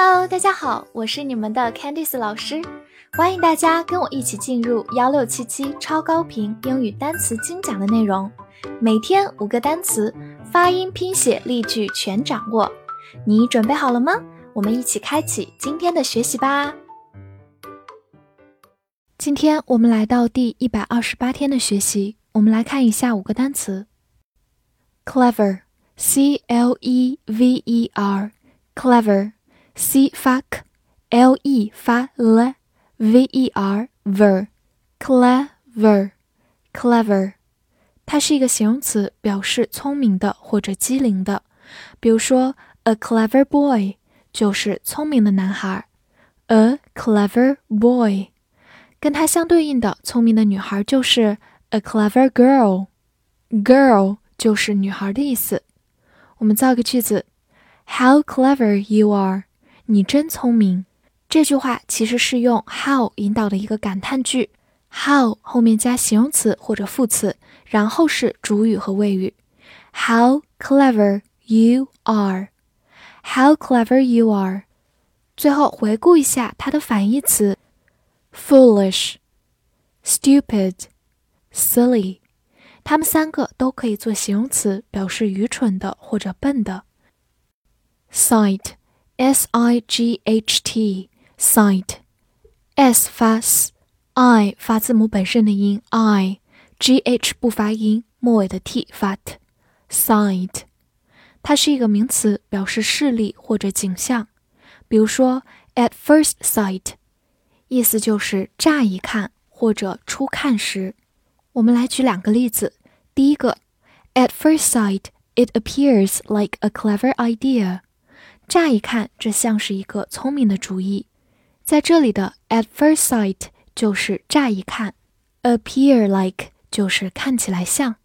Hello，大家好，我是你们的 Candice 老师，欢迎大家跟我一起进入幺六七七超高频英语单词精讲的内容，每天五个单词，发音、拼写、例句全掌握，你准备好了吗？我们一起开启今天的学习吧。今天我们来到第一百二十八天的学习，我们来看一下五个单词：clever，c l e v e r，clever。c 发 k，l e 发 l，v e r ver，clever，clever，它是一个形容词，表示聪明的或者机灵的。比如说，a clever boy 就是聪明的男孩，a clever boy。跟它相对应的聪明的女孩就是 a clever girl，girl 就是女孩的意思。我们造个句子：How clever you are！ 你真聪明，这句话其实是用 how 引导的一个感叹句，how 后面加形容词或者副词，然后是主语和谓语。How clever you are! How clever you are! 最后回顾一下它的反义词：foolish、stupid、silly，它们三个都可以做形容词，表示愚蠢的或者笨的。Sight。s i g h t sight，s 发 s，i 发字母本身的音 i，g h 不发音，末尾的 t 发 t，sight，它是一个名词，表示视力或者景象。比如说 at first sight，意思就是乍一看或者初看时。我们来举两个例子。第一个，at first sight，it appears like a clever idea。 乍一看，这像是一个聪明的主意。在这里的 at first sight 就是乍一看，appear like 就是看起来像，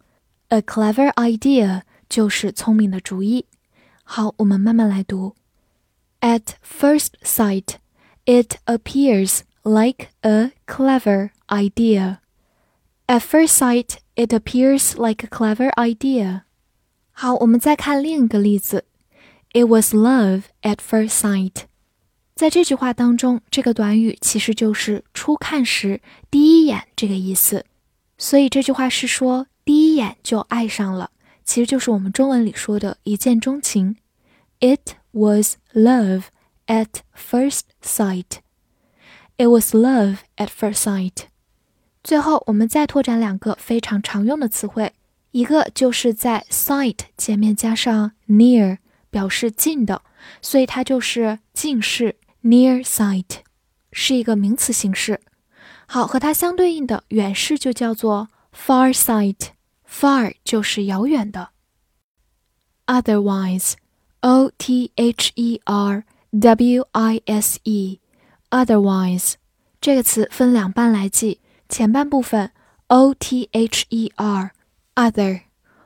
a clever idea 就是聪明的主意。好，我们慢慢来读。At first sight, it appears like a clever idea. At first sight, it appears like a clever idea. 好，我们再看另一个例子。 It was love at first sight。在这句话当中，这个短语其实就是初看时、第一眼这个意思。所以这句话是说第一眼就爱上了，其实就是我们中文里说的一见钟情。It was love at first sight。It was love at first sight。最后，我们再拓展两个非常常用的词汇，一个就是在 sight 前面加上 near。表示近的，所以它就是近视 （near sight），是一个名词形式。好，和它相对应的远视就叫做 far sight，far 就是遥远的。Otherwise，o t h e r w i s e，otherwise 这个词分两半来记，前半部分 o t h e r，other，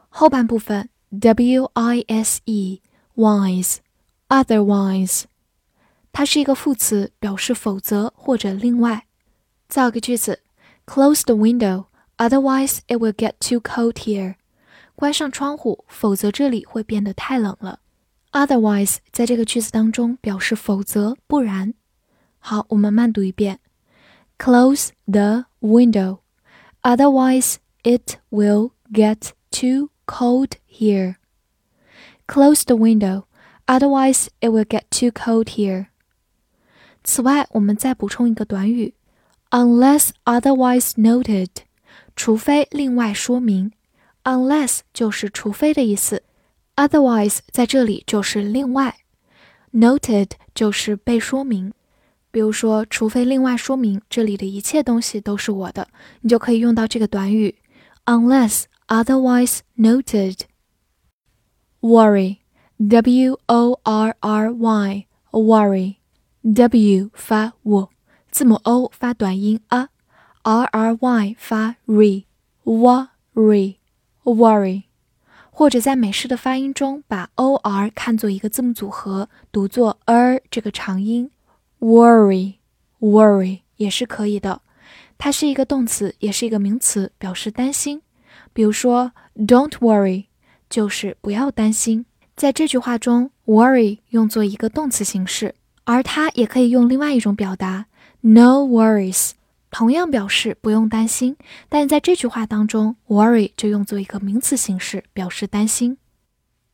后半部分 w i s e。wise, otherwise，它是一个副词，表示否则或者另外。造个句子：Close the window, otherwise it will get too cold here。关上窗户，否则这里会变得太冷了。Otherwise 在这个句子当中表示否则、不然。好，我们慢读一遍：Close the window, otherwise it will get too cold here。 Close the window, otherwise it will get too cold here. 此外，我们再补充一个短语，unless otherwise noted，除非另外说明。unless 就是除非的意思，otherwise 在这里就是另外，noted 就是被说明。比如说，除非另外说明，这里的一切东西都是我的，你就可以用到这个短语，unless otherwise noted。 Worry, w o r r y, worry, w 发 w，字母 o 发短音 a，r r y 发 r，worry, worry，或者在美式的发音中把 o r 看作一个字母组合，读作 er 这个长音，worry, worry 也是可以的。它是一个动词，也是一个名词，表示担心。比如说，Don't worry。就是不要担心，在这句话中，worry 用作一个动词形式，而它也可以用另外一种表达，no worries，同样表示不用担心。但在这句话当中，worry 就用作一个名词形式，表示担心。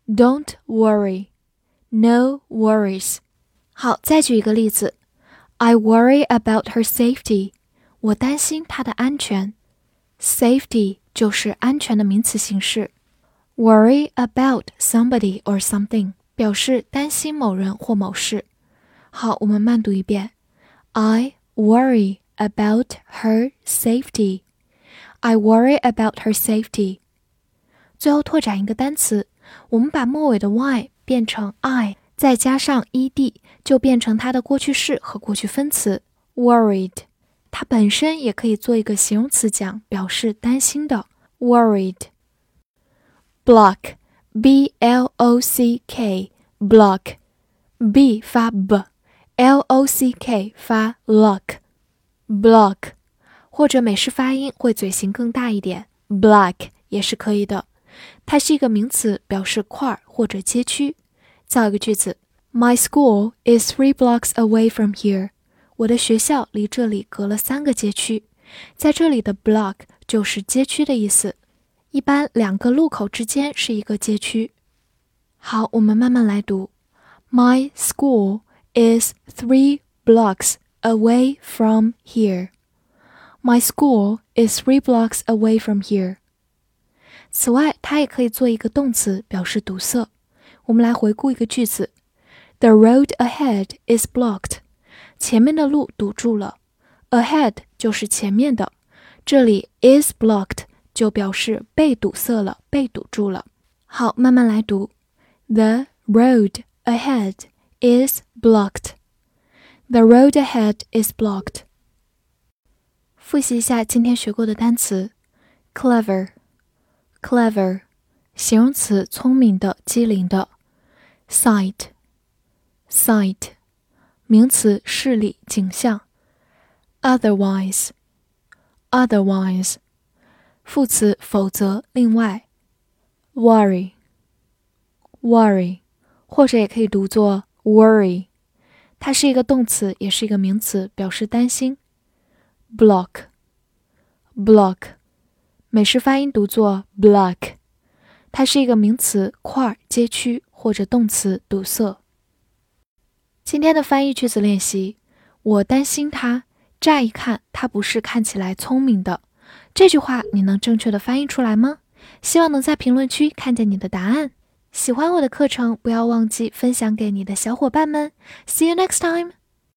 Don't worry，no worries。好，再举一个例子，I worry about her safety，我担心她的安全。Safety 就是安全的名词形式。Worry about somebody or something 表示担心某人或某事。好，我们慢读一遍。I worry about her safety. I worry about her safety. 最后拓展一个单词，我们把末尾的 y 变成 i，再加上 ed，就变成它的过去式和过去分词 worried。它本身也可以做一个形容词讲，表示担心的 worried。Block b l o c k block b 发 b。L O C K 发 lock，block，或者美式发音会嘴型更大一点，black 也是可以的。它是一个名词，表示块儿或者街区。造一个句子：My school is three blocks away from here。我的学校离这里隔了三个街区。在这里的 block 就是街区的意思。一般两个路口之间是一个街区。好，我们慢慢来读：My school。is three blocks away from here. My school is three blocks away from here. 此外，它也可以做一个动词，表示堵塞。我们来回顾一个句子：The road ahead is blocked。前面的路堵住了。Ahead 就是前面的，这里 is blocked 就表示被堵塞了，被堵住了。好，慢慢来读：The road ahead is blocked. The road ahead is blocked. 复习一下今天学过的单词：clever, clever，形容词，聪明的、机灵的；sight, sight，名词，视力、景象；otherwise, otherwise， 副词，否则、另外；worry, worry，或者也可以读作 Worry，它是一个动词，也是一个名词，表示担心。Block，block，美式发音读作 block，它是一个名词，块、街区或者动词，堵塞。今天的翻译句子练习：我担心他。乍一看，他不是看起来聪明的。这句话你能正确的翻译出来吗？希望能在评论区看见你的答案。喜欢我的课程，不要忘记分享给你的小伙伴们。See you next time.